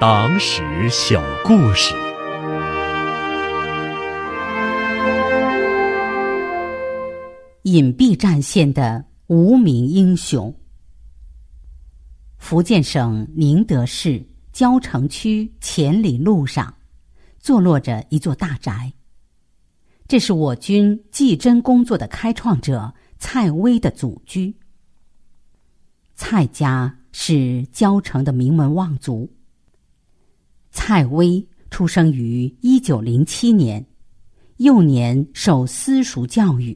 党史小故事：隐蔽战线的无名英雄。福建省宁德市蕉城区前里路上，坐落着一座大宅。这是我军技侦工作的开创者蔡威的祖居。蔡家是蕉城的名门望族。蔡威出生于一九零七年，幼年受私塾教育，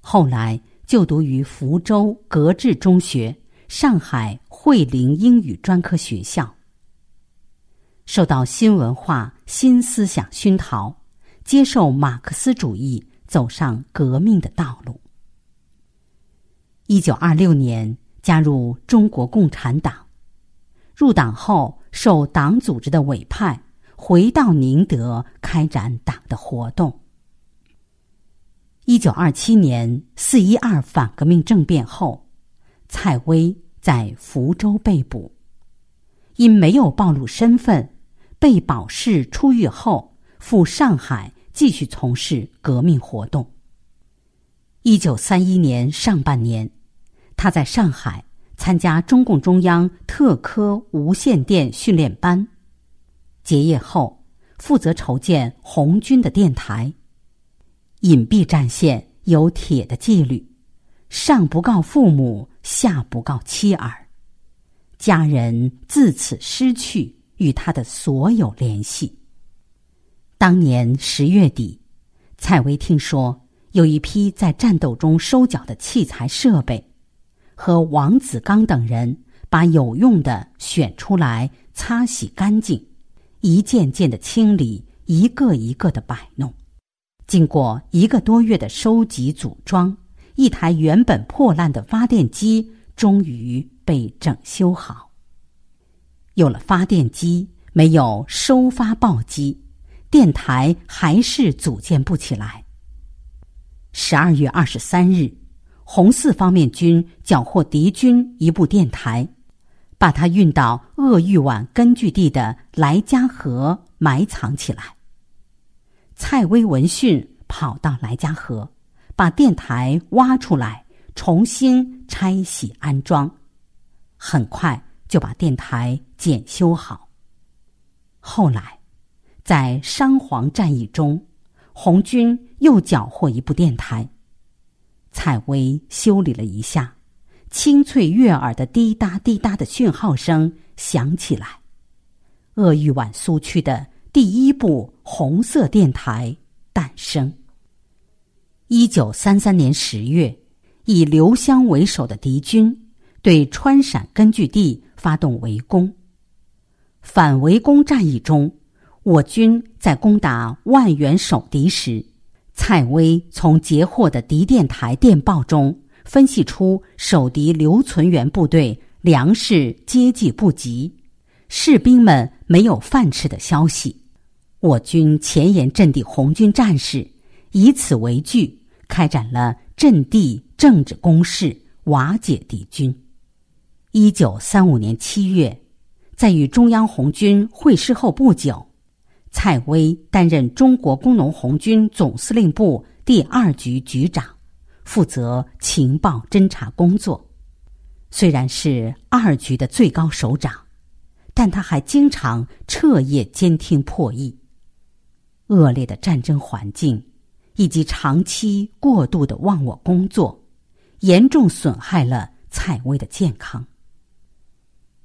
后来就读于福州格致中学、上海惠灵英语专科学校。受到新文化、新思想熏陶，接受马克思主义，走上革命的道路。一九二六年加入中国共产党，入党后。受党组织的委派，回到宁德开展党的活动。一九二七年四一二反革命政变后，蔡威在福州被捕，因没有暴露身份，被保释出狱后赴上海继续从事革命活动。一九三一年上半年，他在上海。参加中共中央特科无线电训练班，结业后负责筹建红军的电台。隐蔽战线有铁的纪律，上不告父母，下不告妻儿，家人自此失去与他的所有联系。当年十月底，蔡薇听说有一批在战斗中收缴的器材设备。和王子刚等人把有用的选出来擦洗干净，一件件的清理，一个一个的摆弄。经过一个多月的收集组装，一台原本破烂的发电机终于被整修好。有了发电机，没有收发报机，电台还是组建不起来。十二月二十三日。红四方面军缴获敌军一部电台，把它运到鄂豫皖根据地的莱家河埋藏起来。蔡威闻讯跑到莱家河，把电台挖出来，重新拆洗安装，很快就把电台检修好。后来，在商黄战役中，红军又缴获一部电台。蔡薇修理了一下，清脆悦耳的滴答滴答的讯号声响起来。鄂豫皖苏区的第一部红色电台诞生。一九三三年十月，以刘湘为首的敌军对川陕根据地发动围攻。反围攻战役中，我军在攻打万源守敌时。蔡威从截获的敌电台电报中分析出守敌留存员部队粮食接济不及，士兵们没有饭吃的消息。我军前沿阵地红军战士以此为据，开展了阵地政治攻势，瓦解敌军。一九三五年七月，在与中央红军会师后不久。蔡威担任中国工农红军总司令部第二局局长，负责情报侦察工作。虽然是二局的最高首长，但他还经常彻夜监听破译。恶劣的战争环境以及长期过度的忘我工作，严重损害了蔡威的健康。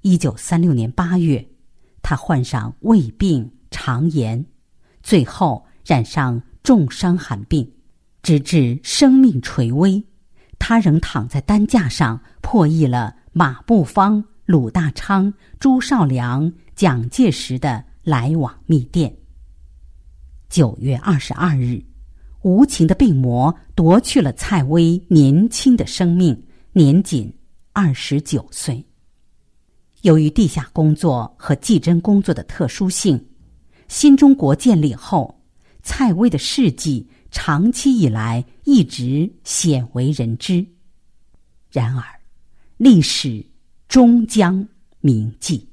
一九三六年八月，他患上胃病。肠炎，最后染上重伤寒病，直至生命垂危，他仍躺在担架上破译了马步芳、鲁大昌、朱绍良、蒋介石的来往密电。九月二十二日，无情的病魔夺去了蔡薇年轻的生命，年仅二十九岁。由于地下工作和技侦工作的特殊性。新中国建立后，蔡薇的事迹长期以来一直鲜为人知。然而，历史终将铭记。